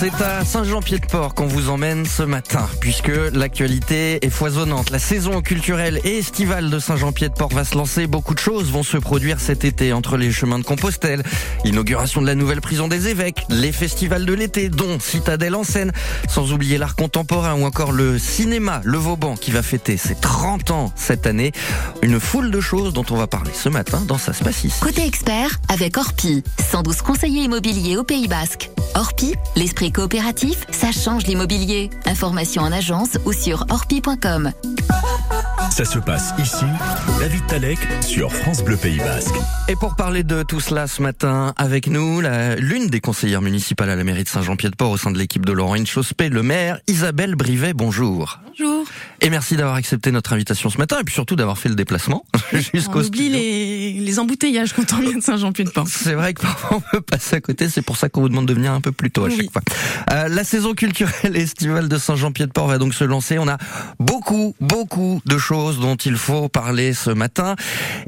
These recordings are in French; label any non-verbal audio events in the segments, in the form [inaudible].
C'est à Saint-Jean-Pied-de-Port qu'on vous emmène ce matin, puisque l'actualité est foisonnante. La saison culturelle et estivale de Saint-Jean-Pied-de-Port va se lancer. Beaucoup de choses vont se produire cet été entre les chemins de Compostelle, l'inauguration de la nouvelle prison des évêques, les festivals de l'été, dont Citadelle en scène, sans oublier l'art contemporain ou encore le cinéma, le Vauban, qui va fêter ses 30 ans cette année. Une foule de choses dont on va parler ce matin dans sa Spacis. Côté expert, avec Orpi, 112 conseillers immobiliers au Pays Basque. Orpi, l'esprit coopératif, ça change l'immobilier. Information en agence ou sur orpi.com. Ça se passe ici, David Talek sur France Bleu Pays Basque. Et pour parler de tout cela ce matin, avec nous, l'une des conseillères municipales à la mairie de Saint-Jean-Pied-de-Port au sein de l'équipe de Laurent Inchospé, le maire Isabelle Brivet, bonjour. Bonjour. Et merci d'avoir accepté notre invitation ce matin et puis surtout d'avoir fait le déplacement [laughs] jusqu'au On oublie les, les embouteillages quand on vient de Saint-Jean-Pied-de-Port. C'est vrai que parfois on peut passer à côté, c'est pour ça qu'on vous demande de venir un peu plus tôt à chaque fois. Euh, la saison culturelle [laughs] estivale de Saint-Jean-Pied-de-Port va donc se lancer. On a beaucoup, beaucoup de choses dont il faut parler ce matin.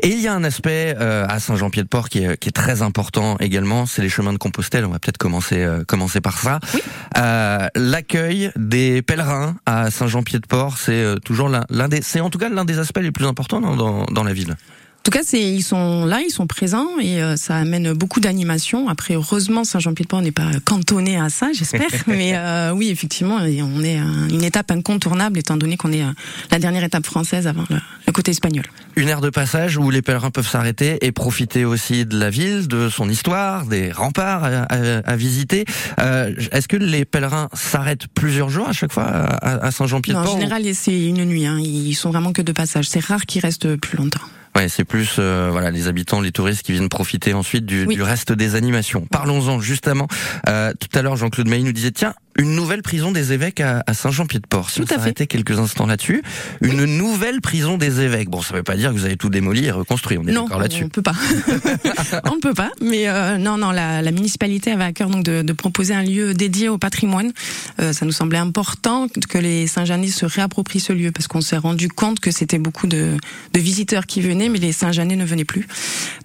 Et il y a un aspect euh, à Saint-Jean-Pied-de-Port qui est, qui est très important également, c'est les chemins de Compostelle. On va peut-être commencer, euh, commencer par ça. Oui. Euh, L'accueil des pèlerins à Saint-Jean-Pied-de-Port, c'est euh, toujours l'un des, c'est en tout cas l'un des aspects les plus importants dans, dans, dans la ville. En tout cas, c'est ils sont là, ils sont présents et euh, ça amène beaucoup d'animation. Après, heureusement, Saint-Jean-Pied-de-Port n'est pas cantonné à ça, j'espère. [laughs] Mais euh, oui, effectivement, on est une étape incontournable étant donné qu'on est euh, la dernière étape française avant le, le, côté espagnol. Une aire de passage où les pèlerins peuvent s'arrêter et profiter aussi de la ville, de son histoire, des remparts à, à, à visiter. Euh, Est-ce que les pèlerins s'arrêtent plusieurs jours à chaque fois à, à Saint-Jean-Pied-de-Port En général, ou... c'est une nuit. Hein. Ils sont vraiment que de passage. C'est rare qu'ils restent plus longtemps. Ouais, c'est plus euh, voilà les habitants, les touristes qui viennent profiter ensuite du, oui. du reste des animations. Parlons-en justement. Euh, tout à l'heure, Jean-Claude Mailly nous disait tiens, une nouvelle prison des évêques à, à Saint-Jean-Pied-de-Port. Si tout on s'arrêtait quelques instants là-dessus, une oui. nouvelle prison des évêques. Bon, ça veut pas dire que vous avez tout démoli et reconstruit. On est d'accord là-dessus. On peut pas. [laughs] on ne peut pas. Mais euh, non, non, la, la, municipalité avait à cœur donc de, de, proposer un lieu dédié au patrimoine. Euh, ça nous semblait important que les Saint-Jeanais se réapproprient ce lieu parce qu'on s'est rendu compte que c'était beaucoup de, de visiteurs qui venaient, mais les Saint-Jeanais ne venaient plus.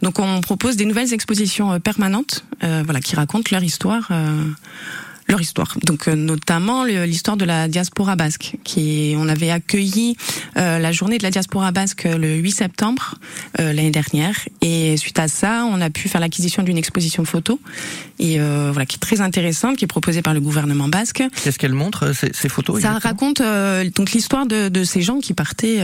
Donc on propose des nouvelles expositions euh, permanentes, euh, voilà, qui racontent leur histoire euh, leur histoire. Donc euh, notamment l'histoire de la diaspora basque, qui on avait accueilli euh, la journée de la diaspora basque le 8 septembre euh, l'année dernière, et suite à ça, on a pu faire l'acquisition d'une exposition photo, et euh, voilà, qui est très intéressante, qui est proposée par le gouvernement basque. Qu'est-ce qu'elle montre ces, ces, photos Ça raconte euh, donc l'histoire de, de, ces gens qui partaient,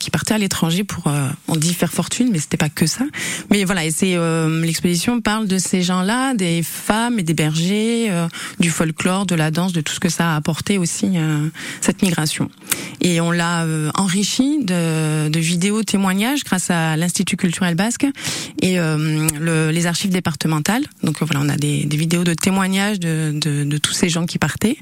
qui partaient à l'étranger pour, on dit faire fortune, mais c'était pas que ça. Mais voilà, et c'est l'exposition parle de ces gens-là, des femmes et des bergers, du folklore, de la danse, de tout ce que ça a apporté aussi euh, cette migration. Et on l'a euh, enrichi de, de, vidéos témoignages grâce à l'Institut culturel basque et euh, le, les archives départementales. Donc voilà, on a des, des vidéos de témoignages de, de, de, tous ces gens qui partaient.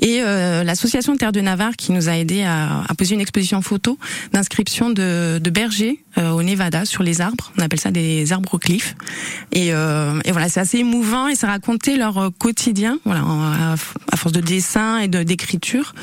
Et l'association Terre de Navarre qui nous a aidé à, à poser une exposition photo d'inscription de, de bergers au Nevada sur les arbres. On appelle ça des arbres cliffs. Et, et voilà, c'est assez émouvant et ça racontait leur quotidien. Voilà, à, à force de dessin et d'écriture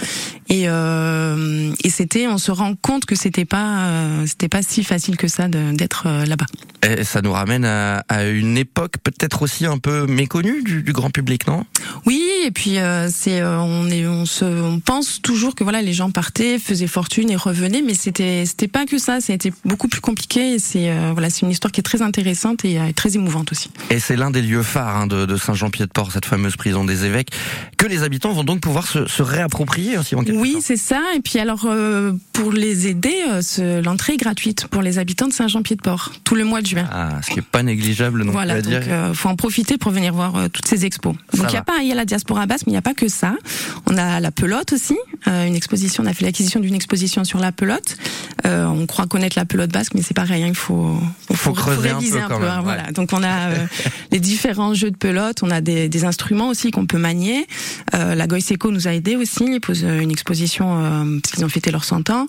et, euh, et c'était on se rend compte que c'était pas euh, c'était pas si facile que ça d'être euh, là-bas. Et ça nous ramène à, à une époque peut-être aussi un peu méconnue du, du, grand public non? Oui et puis euh, c'est on est on se on pense toujours que voilà les gens partaient faisaient fortune et revenaient mais c'était c'était pas que ça c'était beaucoup plus compliqué et c'est voilà c'est une histoire qui est très intéressante et, très émouvante aussi. Et c'est l'un des lieux phares hein, de, de Saint-Jean-Pied-de-Port cette fameuse prison des évêques que les habitants vont donc pouvoir se, se réapproprier aussi en quelque oui c'est ça. Et puis alors euh, pour les aider euh, l'entrée est gratuite pour les habitants de Saint-Jean-Pied-de-Port tout le mois de juin. Ah, ce qui est pas négligeable non voilà donc euh, faut en profiter pour venir voir euh, toutes ces expos. Ça donc il y a pas il y a la diaspora basse mais il n'y a pas que ça. On a la pelote aussi une exposition on a fait l'acquisition d'une exposition sur la pelote. On croit connaître la pelote basque mais c'est pareil hein, il faut il faut, faut, creuser faut réviser un peu, un peu hein, voilà. donc on a [laughs] les différents jeux de pelote on a des, des instruments aussi qu'on peut manier. Euh, la Goiseco nous a aidé aussi, ils posent une exposition euh, parce qu'ils ont fêté leurs 100 ans.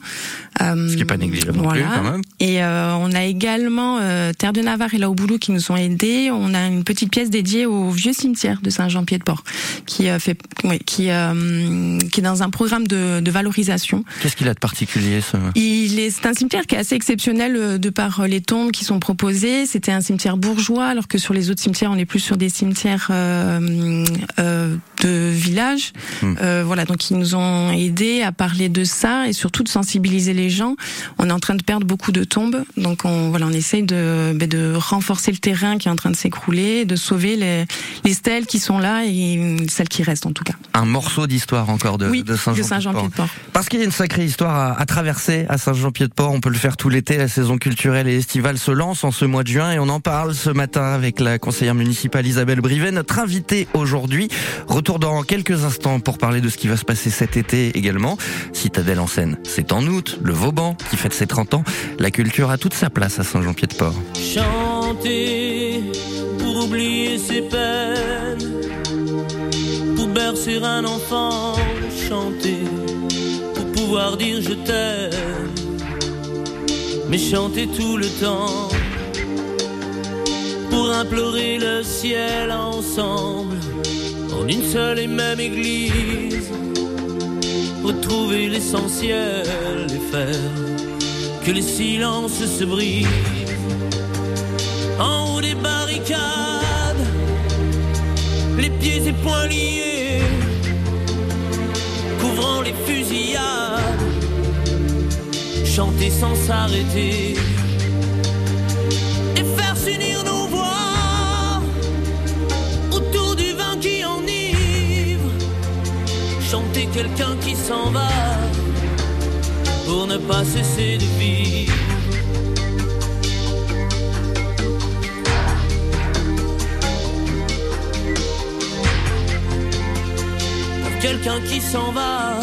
Euh, Ce qui est pas négligeable voilà. non plus quand même. Et euh, on a également euh, Terre de Navarre et Laoboulou qui nous ont aidés. On a une petite pièce dédiée au vieux cimetière de Saint-Jean-Pied-de-Port qui fait oui, qui qui est dans un programme de, de valorisation. Qu'est-ce qu'il a de particulier ce Il est c'est un cimetière qui est assez exceptionnel de par les tombes qui sont proposées. C'était un cimetière bourgeois alors que sur les autres cimetières on est plus sur des cimetières de village. Hmm. Euh, voilà, donc ils nous ont aidés à parler de ça et surtout de sensibiliser les gens. On est en train de perdre beaucoup de tombes, donc on voilà, on essaye de ben, de renforcer le terrain qui est en train de s'écrouler, de sauver les, les stèles qui sont là et celles qui restent en tout cas. Un morceau d'histoire encore de, oui, de Saint-Jean-Pied-de-Port. Parce qu'il y a une sacrée histoire à, à traverser à Saint-Jean-Pied-de-Port. On peut le faire tout l'été. La saison culturelle et estivale se lance en ce mois de juin et on en parle ce matin avec la conseillère municipale Isabelle Brivet, notre invitée aujourd'hui. Retour dans quelques instants pour parler de ce qui va se passer cet été également. Citadelle en scène, c'est en août. Le Vauban qui fête ses 30 ans. La culture a toute sa place à Saint-Jean-Pied-de-Port. Chanter pour oublier ses peines, pour bercer un enfant, chanter pour pouvoir dire je t'aime, mais chanter tout le temps pour implorer le ciel ensemble en une seule et même église, retrouver l'essentiel et faire que les silences se brisent. En haut des barricades, les pieds et poings liés, couvrant les fusillades, chanter sans s'arrêter chanter quelqu'un qui s'en va pour ne pas cesser de vivre. quelqu'un qui s'en va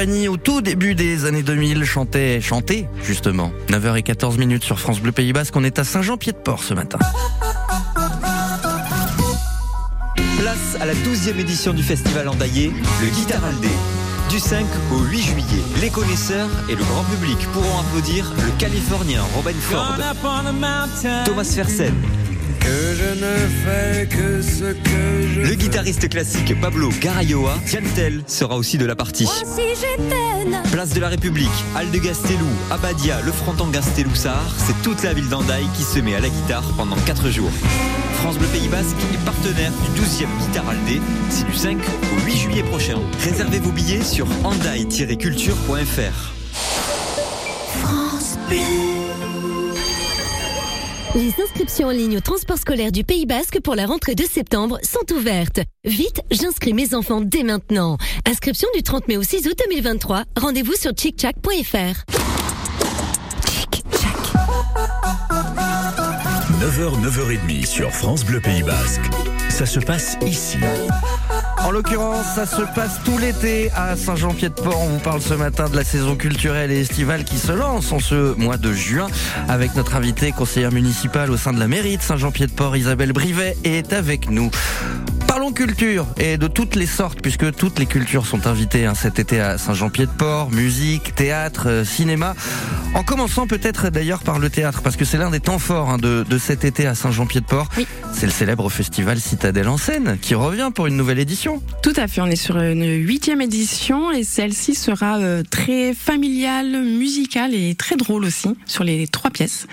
Au tout début des années 2000, chantait, chantait justement. 9h14 minutes sur France Bleu Pays Basque. On est à Saint-Jean-Pied-de-Port ce matin. Place à la 12e édition du festival Andaillé, le Guitaraldé. Du 5 au 8 juillet, les connaisseurs et le grand public pourront applaudir le Californien Robin Ford, Thomas Fersen, Que je ne fais que ce que je le guitariste classique Pablo Garayoa, Tiantel sera aussi de la partie. Place de la République, Al de Gastelou, Abadia, le fronton Gastelou-Sahar, c'est toute la ville d'Andaille qui se met à la guitare pendant 4 jours. France Bleu Pays Basque est partenaire du 12e Guitaraldé, c'est du 5 au 8 juillet prochain. Réservez vos billets sur andaille-culture.fr. Les inscriptions en ligne au transport scolaire du Pays Basque pour la rentrée de septembre sont ouvertes. Vite, j'inscris mes enfants dès maintenant. Inscription du 30 mai au 6 août 2023. Rendez-vous sur chickchack.fr. 9h, 9h30 sur France Bleu Pays Basque. Ça se passe ici. En l'occurrence, ça se passe tout l'été à Saint-Jean-Pied-de-Port. On vous parle ce matin de la saison culturelle et estivale qui se lance en ce mois de juin avec notre invitée conseillère municipale au sein de la mairie de Saint-Jean-Pied-de-Port, Isabelle Brivet, est avec nous. Parlons culture et de toutes les sortes puisque toutes les cultures sont invitées hein, cet été à Saint-Jean-Pied-de-Port, musique, théâtre, euh, cinéma. En commençant peut-être d'ailleurs par le théâtre parce que c'est l'un des temps forts hein, de, de, cet été à Saint-Jean-Pied-de-Port. Oui. C'est le célèbre festival Citadelle en scène qui revient pour une nouvelle édition. Tout à fait, on est sur une huitième édition et celle-ci sera euh, très familiale, musicale et très drôle aussi sur les trois pièces.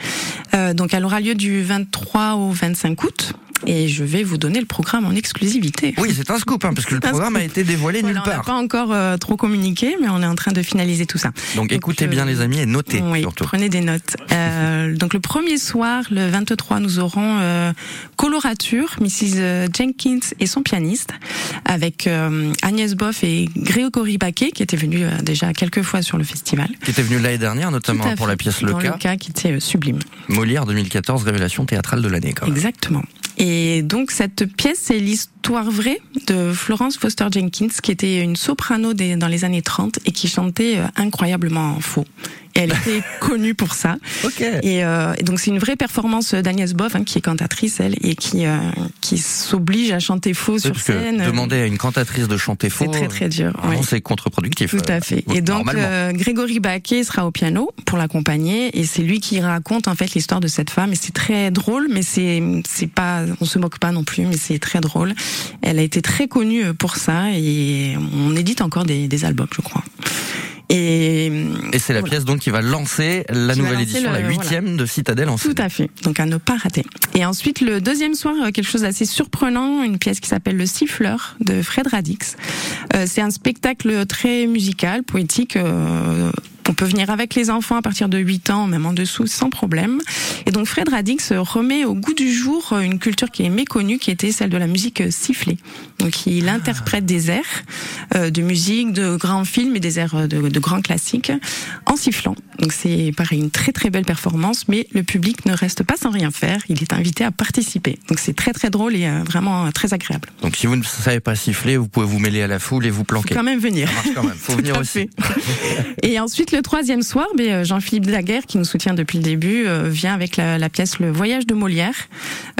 Euh, donc elle aura lieu du 23 au 25 août et je vais vous donner le programme en exclusivité. Oui, c'est un scoop, hein, parce que le programme a été dévoilé voilà, nulle on n'a part. pas encore euh, trop communiqué, mais on est en train de finaliser tout ça. Donc, écoutez euh, bien les amis et notez oui, surtout. prenez des notes. Euh, [laughs] donc le premier soir, le 23, nous aurons Colorature, Mrs Jenkins et son pianiste, avec Agnès Boff et Grégory Baquet, qui était venu déjà quelques fois sur le festival. Qui était venu l'année dernière, notamment pour fait. la pièce Le Cas. Le cas qui était sublime. Molière 2014, révélation théâtrale de l'année. Exactement. Et donc cette pièce, c'est l'histoire vraie de Florence Foster Jenkins, qui était une soprano dans les années 30 et qui chantait euh, incroyablement faux. Et elle était [laughs] connue pour ça. Ok. Et, euh, et donc c'est une vraie performance d'Agnès Boff, hein, qui est cantatrice elle, et qui euh, qui s'oblige à chanter faux sur scène. demander à une cantatrice de chanter faux, C'est très très dur. ouais. c'est contre-productif. Tout euh, à fait. Et donc euh, Grégory Baquet sera au piano pour l'accompagner et c'est lui qui raconte en fait l'histoire de cette femme et c'est très drôle mais c'est c'est pas on se moque pas non plus mais c'est très drôle. Elle a été très connue pour ça et on édite encore des, des albums je crois. Et, Et c'est la voilà. pièce donc qui va lancer la Qui nouvelle lancer édition, le- la huitième de Citadelle en scène. Tout à fait. Donc à ne pas rater. Et ensuite le deuxième soir euh, quelque chose d'assez surprenant, une pièce qui s'appelle Le Siffleur de Fred Radix. Euh, c'est un spectacle très musical, poétique. euh, on peut venir avec les enfants à partir de 8 ans, même en dessous, sans problème. Et donc Fred Radix remet au goût du jour une culture qui est méconnue, qui était celle de la musique sifflée. Donc il interprète des airs euh, de musique, de grands films et des airs euh, de, de grands classiques en sifflant. Donc c'est pareil, une très très belle performance, mais le public ne reste pas sans rien faire. Il est invité à participer. Donc c'est très très drôle et euh, vraiment très agréable. Donc si vous ne savez pas siffler, vous pouvez vous mêler à la foule et vous Faut planquer. quand même venir. Ça marche quand même, faut venir [laughs] aussi. Et ensuite, le troisième soir, ben, euh, Jean-Philippe Daguerre, qui nous soutient depuis le début, euh, vient avec la, la pièce Le Voyage de Molière.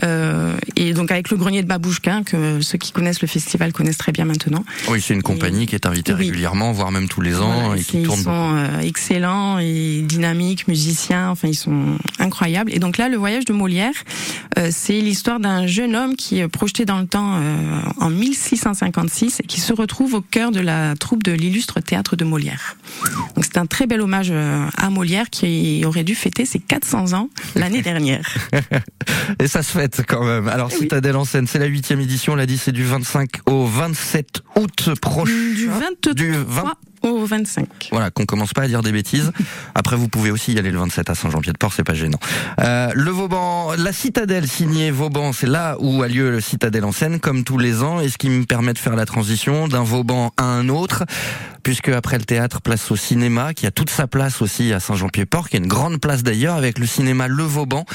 Euh, et donc avec le grenier de Babouchka, que ceux qui connaissent le festival connaissent très bien maintenant. Oui, c'est une compagnie qui est invitée Oui. régulièrement, voire même tous les ans, Voilà, et qui ils tourne sont beaucoup. euh, excellents et dynamiques, musiciens, enfin ils sont incroyables. Et donc là, le voyage de Molière, euh, c'est l'histoire d'un jeune homme qui est projeté dans le temps euh, en 1656 et qui se retrouve au cœur de la troupe de l'illustre théâtre de Molière. Donc c'est un très bel hommage euh, à Molière qui aurait dû fêter ses 400 ans l'année [laughs] dernière. Et ça se fête quand même. Alors Eh oui. Citadelle en scène, c'est la huitième édition, on l'a dit, c'est du 25 au 27 août prochain. Du 23 Du 20 au 25. Voilà, qu'on commence pas à dire des bêtises. Après, vous pouvez aussi y aller le 27 à Saint-Jean-Pied-de-Port, c'est pas gênant. Euh, le Vauban, la Citadelle signée Vauban, c'est là où a lieu le Citadelle en scène, comme tous les ans, et ce qui me permet de faire la transition d'un Vauban à un autre, puisque après le théâtre, place au cinéma, qui a toute sa place aussi à Saint-Jean-Pied-Port, qui est une grande place d'ailleurs, avec le cinéma Le Vauban,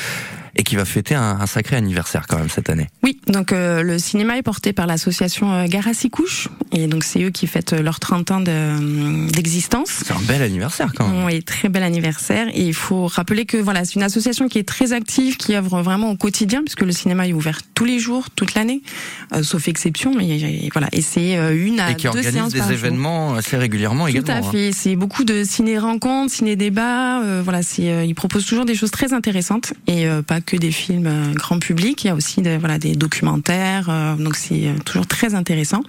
et qui va fêter un, un sacré anniversaire quand même cette année. Oui, donc euh, le cinéma est porté par l'association euh, à couches et donc c'est eux qui fêtent leurs 30 ans de- d'existence. C'est un bel anniversaire quand même. Oui, très bel anniversaire et il faut rappeler que voilà, c'est une association qui est très active, qui œuvre vraiment au quotidien puisque le cinéma est ouvert tous les jours, toute l'année, euh, sauf exception, mais euh, voilà, et c'est euh, une à Et qui deux organise des par jour. événements assez régulièrement Tout également. à hein. fait, c'est beaucoup de ciné-rencontres, ciné-débats. euh, voilà, c'est, euh, ils proposent toujours des choses très intéressantes et euh, pas que des films euh, grand public. Il y a aussi des, voilà des documentaires, euh, donc c'est euh, toujours très intéressant.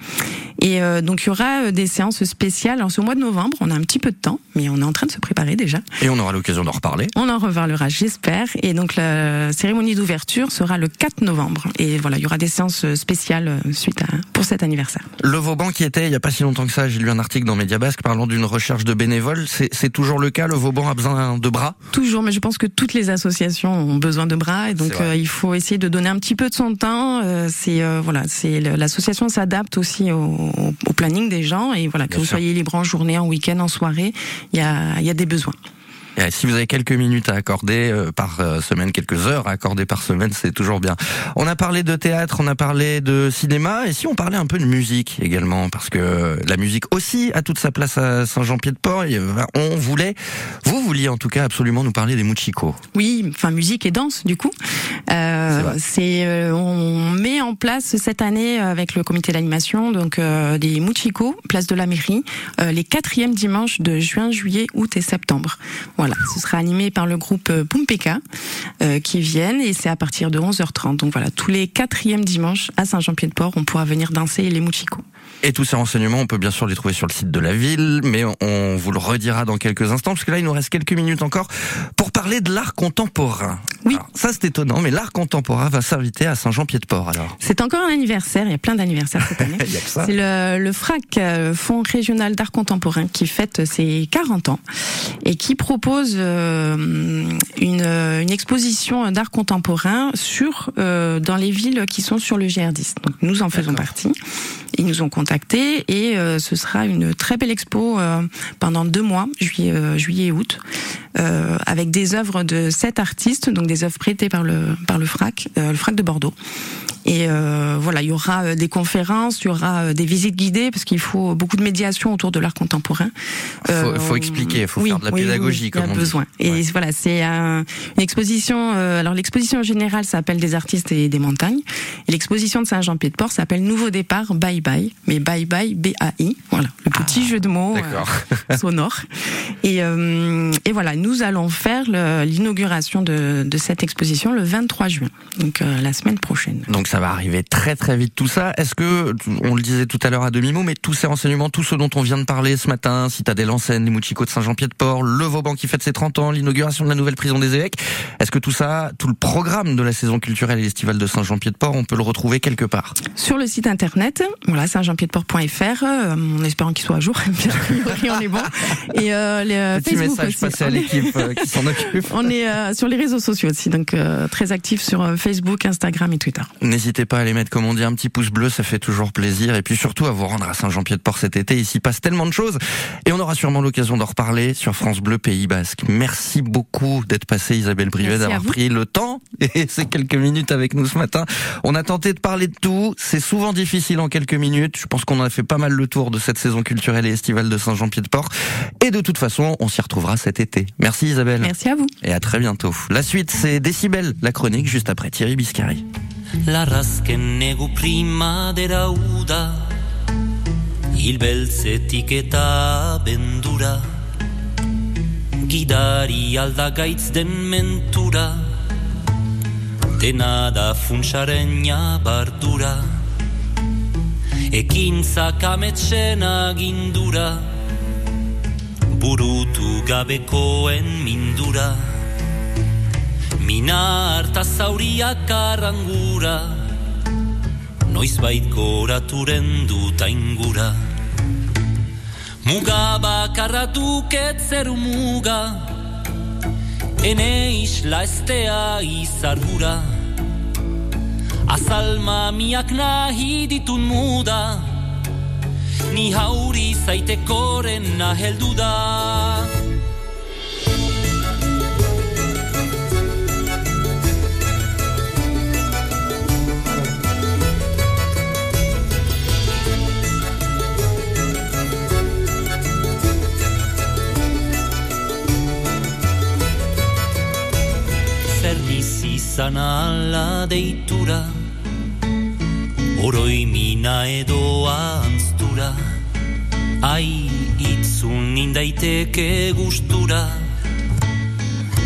Et euh, donc il y aura euh, des séances spéciales. C'est au mois de novembre, on a un petit peu de temps, mais on est en train de se préparer déjà. Et on aura l'occasion d'en reparler. On en reparlera, j'espère. Et donc la cérémonie d'ouverture sera le 4 novembre. Et voilà, il y aura des séances spéciales euh, suite à pour cet anniversaire. Le Vauban qui était, il n'y a pas si longtemps que ça, j'ai lu un article dans Média Basque parlant d'une recherche de bénévoles. C'est toujours le cas, le Vauban a besoin de bras? Toujours, mais je pense que toutes les associations ont besoin de bras et donc euh, il faut essayer de donner un petit peu de son temps. Euh, c'est voilà, c'est l'association s'adapte aussi au, au- planning des gens et voilà Bien que vous sûr. soyez libre en journée, en week-end, en soirée, il y a il y a des besoins. Et si vous avez quelques minutes à accorder euh, par euh, semaine, quelques heures à accorder par semaine, c'est toujours bien. On a parlé de théâtre, on a parlé de cinéma, et si on parlait un peu de musique également, parce que la musique aussi a toute sa place à Saint-Jean-Pied-de-Port. et, euh, On voulait, vous vouliez en tout cas absolument nous parler des Muchiko. Oui, enfin musique et danse du coup. Euh, c'est euh, on met en place cette année avec le comité d'animation donc euh, des Muchiko, place de la mairie, euh, les quatrièmes dimanches de juin, juillet, août et septembre. Voilà, ce sera animé par le groupe euh, Pumpeka euh, qui viennent et c'est à partir de 11h30. Donc voilà, tous les quatrièmes dimanches à Saint-Jean-Pied-de-Port, on pourra venir danser les Muchiko. Et tous ces renseignements, on peut bien sûr les trouver sur le site de la ville, mais on- vous le redira dans quelques instants, parce que là, il nous reste quelques minutes encore pour parler de l'art contemporain. Oui. Alors, ça, c'est étonnant, mais l'art contemporain va s'inviter à Saint-Jean-Pied-de-Port, alors. C'est encore un anniversaire, il y a plein d'anniversaires cette année. [laughs] C'est le, le FRAC, euh, Fonds régional d'art contemporain, qui fête ses 40 ans et qui propose euh, une, une exposition d'art contemporain sur euh, dans les villes qui sont sur le GR10. Donc nous en faisons partie. Ils nous ont contactés et euh, ce sera une très belle expo euh, pendant deux mois, juillet, euh, juillet et août, euh, avec des œuvres de sept artistes, donc des œuvres prêtées par le par le FRAC, euh, le FRAC de Bordeaux. Et euh, voilà, il y aura des conférences, il y aura des visites guidées parce qu'il faut beaucoup de médiation autour de l'art contemporain. Faut- faut expliquer, faut faire de la pédagogie, il y comme a on dit. besoin. Et Ouais. voilà, c'est un- une exposition. euh, alors l'exposition générale s'appelle des artistes et des montagnes, et l'exposition de Saint-Jean-Pied-de-Port s'appelle Nouveau départ, bye bye, mais bye bye B A I. Voilà, le petit jeu de mots Ah, euh, sonore. [laughs] Et, euh, et voilà, nous allons faire l'inauguration de, de cette exposition le 23 juin, donc euh, la semaine prochaine. Donc ça va arriver très très vite tout ça. Est-ce que, on le disait tout à l'heure à demi-mot, mais tous ces renseignements, tout ce dont on vient de parler ce matin, Citadelle en Seine, les Muchiko de Saint-Jean-Pied-de-Port, le Vauban qui fête ses 30 ans, l'inauguration de la nouvelle prison des évêques, est-ce que tout ça, tout le programme de la saison culturelle et estivale de Saint-Jean-Pied-de-Port, on peut le retrouver quelque part? Sur le site internet, voilà, saint-jean-pied-de-port.fr, euh, en espérant qu'il soit à jour, [laughs] on est bon. Et euh, les, euh, Petit Facebook message aussi. passé à l'équipe euh, qui s'en occupe. [laughs] On est sur les réseaux sociaux aussi, donc très actifs sur Facebook, Instagram et Twitter. N'hésitez pas à les mettre, comme on dit, un petit pouce bleu, ça fait toujours plaisir. Et puis surtout à vous rendre à Saint-Jean-Pied-de-Port cet été. Il s'y passe tellement de choses. Et on aura sûrement l'occasion d'en reparler sur France Bleu Pays Basque. Merci beaucoup d'être passé, Isabelle Brivet, d'avoir pris le temps [laughs] et ces quelques minutes avec nous ce matin. On a tenté de parler de tout. C'est souvent difficile en quelques minutes. Je pense qu'on a fait pas mal le tour de cette saison culturelle et estivale de Saint-Jean-Pied-de-Port. Et de toute façon, on s'y retrouvera cet été. Merci Isabelle. Merci à vous. Et à très bientôt. La suite, c'est Décibel, la chronique, juste après Thierry Biscari. Primadera uda Il beltzetik eta bendura Gidari aldagaitz den mentura Dena da funtsaren bardura Ekintzak ametsen agindura Burutu gabekoen mindura. Mina harta zauriak arrangura Noiz bait goraturen dut aingura. Muga bakarra duket zeru muga Ene isla estea izargura Azal mamiak nahi ditun muda Ni hauri zaitekoren naheldu da. Zer bizi izan ala deitura Oroi mina edo anztura Ai itzun indaiteke gustura.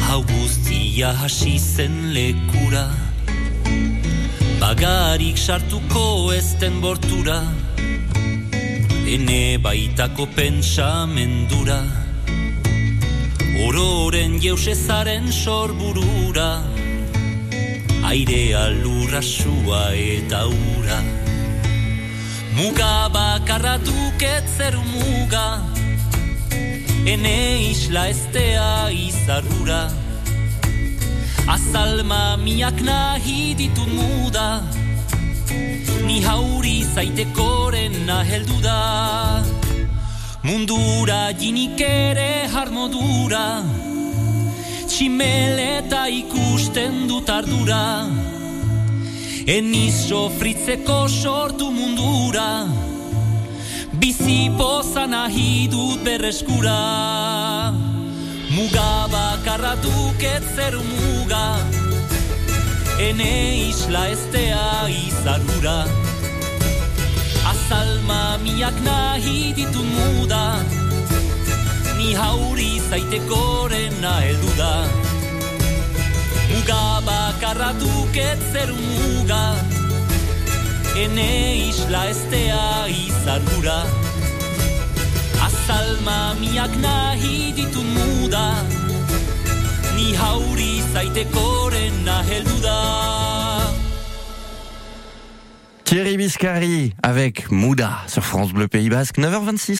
Hau guztia hasi zen lekura Bagarik sartuko ezten bortura. Ene baitako pentsamendura Ororen jeusezaren sorburura Airea lurra sua eta ura. Muga bakarra duket zeru muga Ene isla estea izarrura Azal mamiak nahi ditut muda Ni hauri zaitekoren naheldu da. Mundura jinik ere harmodura Tximeleta ikusten dut ardura. Eniz sofritzeko sortu mundura. Bizi poza nahi dut berreskura. Muga bakarra duket zer muga. Ene isla estea izarura Azal mamiak nahi ditun muda Ni hauri zaitekorena heldu da. Muga bakarra duket zer muga Ene isla estea izarura Azal mamiak nahi ditun muda Ni hauri zaitekorena heldu da. Thierry Biscari avec Mouda sur France Bleu Pays Basque, 9h26.